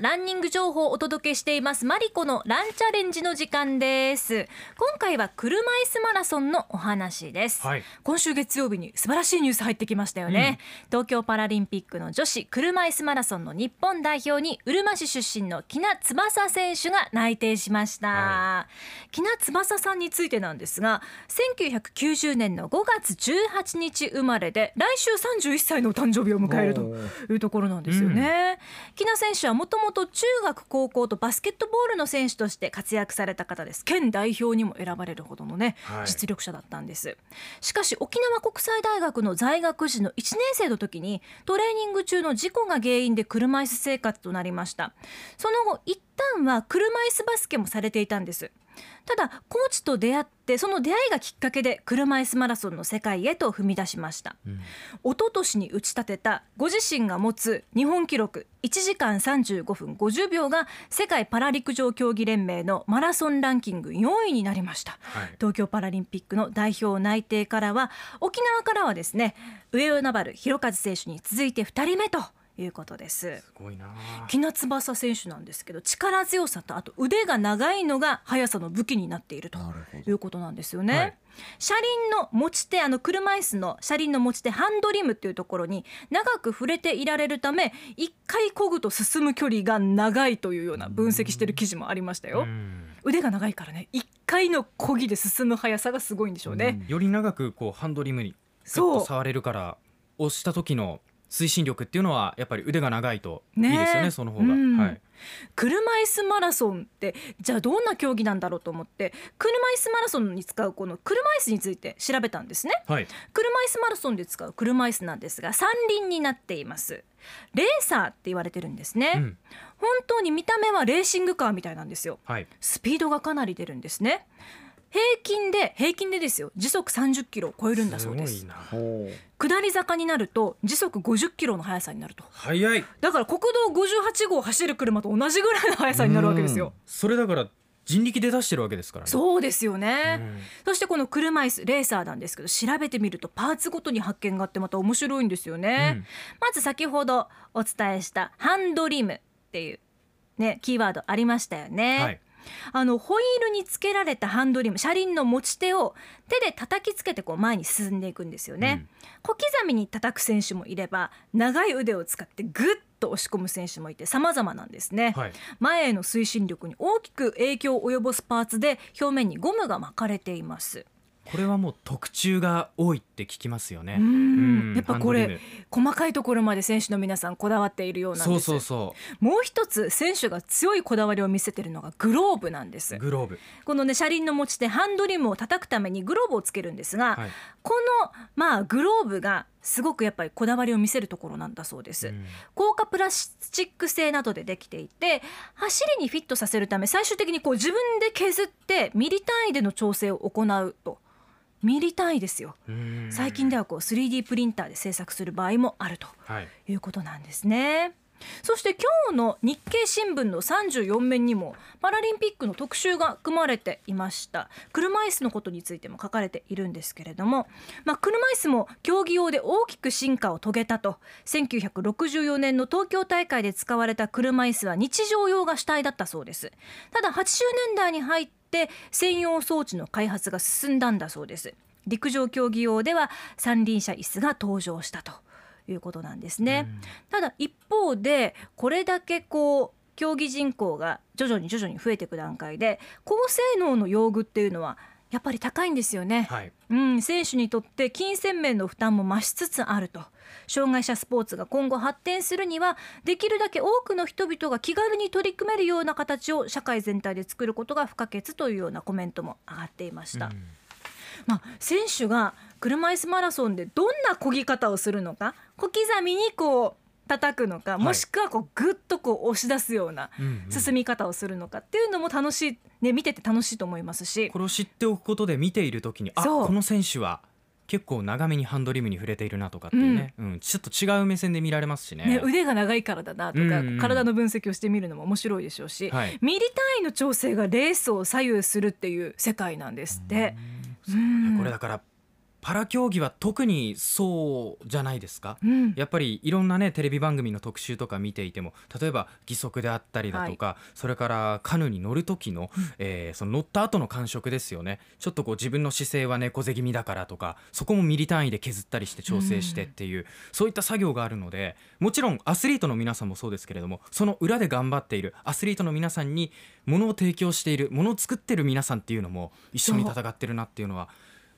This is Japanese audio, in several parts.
なランニング情報をお届けしています。マリコのランチャレンジの時間です。今回は車椅子マラソンのお話です、はい。今週月曜日に素晴らしいニュース入ってきましたよね、東京パラリンピックの女子車椅子マラソンの日本代表にうるま市出身の木名翼選手が内定しました、は木名翼さんについてなんですが1990年の5月18日生まれで来週31歳のお誕生日を迎えるというところなんですよね。木名選手はもともと中学高校とバスケットボールの選手として活躍された方です。県代表にも選ばれるほどのね、はい。実力者だったんです。しかし沖縄国際大学の在学時の1年生の時にトレーニング中の事故が原因で車椅子生活となりました。その後一旦は車椅子バスケもされていたんですただコーチと出会ってその出会いがきっかけで車椅子マラソンの世界へと踏み出しました。うん。一昨年に打ち立てたご自身が持つ日本記録1時間35分50秒が世界パラ陸上競技連盟のマラソンランキング4位になりました。はい。東京パラリンピックの代表内定からは沖縄からはですね上与那原弘和選手に続いて2人目ということです。すごいな。木名翼選手なんですけど力強さとあと腕が長いのが速さの武器になっているということなんですよね。はい。車輪の持ち手あの車椅子の車輪の持ち手ハンドリムっていうところに長く触れていられるため一回漕ぐと進む距離が長いというような分析してる記事もありましたよ。うん。腕が長いからね一回の漕ぎで進む速さがすごいんでしょうね。より長くこうハンドリムにそう。と触れるから押した時の推進力っていうのはやっぱり腕が長いといいですよねその方が、うんはい。車椅子マラソンってじゃあどんな競技なんだろうと思って車椅子マラソンに使うこの車椅子について調べたんですね。はい。車椅子マラソンで使う車椅子なんですが三輪になっています。レーサーって言われてるんですね、うん。本当に見た目はレーシングカーみたいなんですよ。はい。スピードがかなり出るんですね平均で平均でですよ。時速30キロを超えるんだそうです。下り坂になると時速50キロの速さになると。早い。だから国道58号を走る車と同じぐらいの速さになるわけですよ。それだから人力で出してるわけですからね。そうですよね、うん。そしてこの車椅子レーサーなんですけど調べてみるとパーツごとに発見があってまた面白いんですよね、うん。まず先ほどお伝えしたハンドリムっていうねキーワードありましたよね、はいあのホイールにつけられたハンドリム車輪の持ち手を手で叩きつけてこう前に進んでいくんですよね、小刻みに叩く選手もいれば長い腕を使ってグッと押し込む選手もいて様々なんですね、はい。前への推進力に大きく影響を及ぼすパーツで表面にゴムが巻かれていますこれはもう特注が多いって聞きますよね。やっぱこれ細かいところまで選手の皆さんこだわっているようなんです。そうそうそもう一つ選手が強いこだわりを見せているのがグローブなんです。うグローブ。このね車輪の持ち手ハンドリムを叩くためにグローブをつけるんですが、はい。このまあグローブがすごくやっぱりこだわりを見せるところなんだそうです、うん。プラスチック製などでできていて走りにフィットさせるため最終的にこう自分で削ってミリ単位での調整を行うとミリ単位ですよ。うん。最近ではこう 3D プリンターで制作する場合もあるとはい。いうことなんですね。そして今日の日経新聞の34面にもパラリンピックの特集が組まれていました。車椅子のことについても書かれているんですけれども、まあ、車椅子も競技用で大きく進化を遂げたと1964年の東京大会で使われた車椅子は日常用が主体だったそうです。ただ80年代に入って専用装置の開発が進んだんだそうです。陸上競技用では三輪車椅子が登場したと。いうことなんですね、ただ一方でこれだけこう競技人口が徐々に徐々に増えていく段階で高性能の用具っていうのはやっぱり高いんですよね、はい。うん、選手にとって金銭面の負担も増しつつあると。障害者スポーツが今後発展するにはできるだけ多くの人々が気軽に取り組めるような形を社会全体で作ることが不可欠というようなコメントも上がっていました。うん。まあ、選手が車椅子マラソンでどんな漕ぎ方をするのか小刻みにこう叩くのか、いもしくはこうグッとこう押し出すようなうんうん。進み方をするのかっていうのも楽しい、ね、見てて楽しいと思いますし。これを知っておくことで見ている時にあこの選手は結構長めにハンドリムに触れているなとかっていうね、うん。ちょっと違う目線で見られますしね。ね、腕が長いからだなとか、うんうん体の分析をしてみるのも面白いでしょうし、はい。ミリ単位の調整がレースを左右するっていう世界なんですって。うん。これだからパラ競技は特にそうじゃないですか。うん。やっぱりいろんなねテレビ番組の特集とか見ていても例えば義足であったりだとか、それからカヌーに乗る時の,、えーその乗った後の感触ですよね。ちょっとこう自分の姿勢は猫背気味だからとかそこもミリ単位で削ったりして調整してっていう、そういった作業があるのでもちろんアスリートの皆さんもそうですけれどもその裏で頑張っているアスリートの皆さんにものを提供しているものを作ってる皆さんっていうのも一緒に戦ってるなっていうのは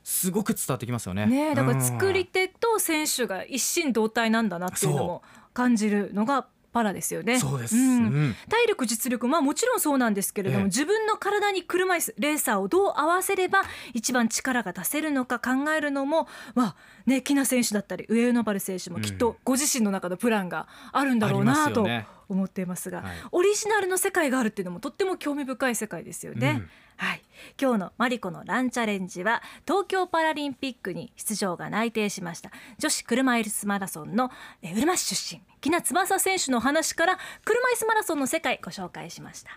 すごく伝わってきますよね。ねえだからうん作り手と選手が一心同体なんだなっていうのも感じるのがパラですよね。そうです、ん。うん。体力実力まあもちろんそうなんですけれども、ええ。自分の体に車椅子レーサーをどう合わせれば一番力が出せるのか考えるのもまあねキナ選手だったり上与那原選手もきっとご自身の中のプランがあるんだろうなと思っていますが、はいオリジナルの世界があるっていうのもとっても興味深い世界ですよね。うん。はい、今日のマリコのランチャレンジは東京パラリンピックに出場が内定しました女子車椅子マラソンのえーうるま市出身木名翼選手の話から車椅子マラソンの世界ご紹介しました。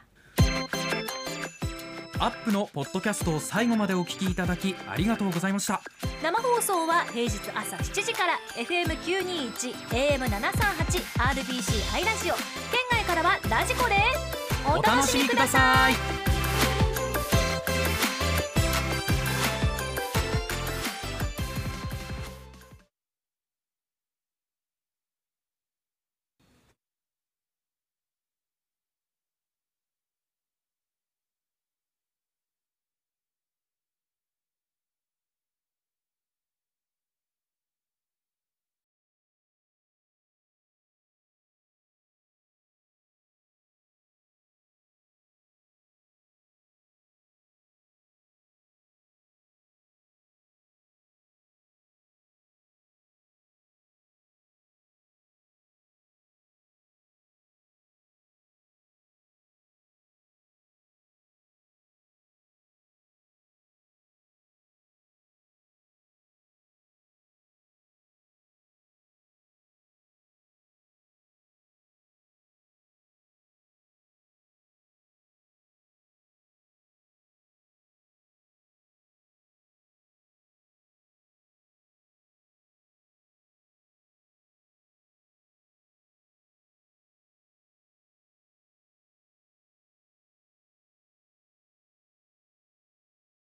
アップのポッドキャストを最後までお聞きいただきありがとうございました。生放送は平日朝7時から FM921 AM738 RBC ハイラジオ。県外からはラジコですお楽しみください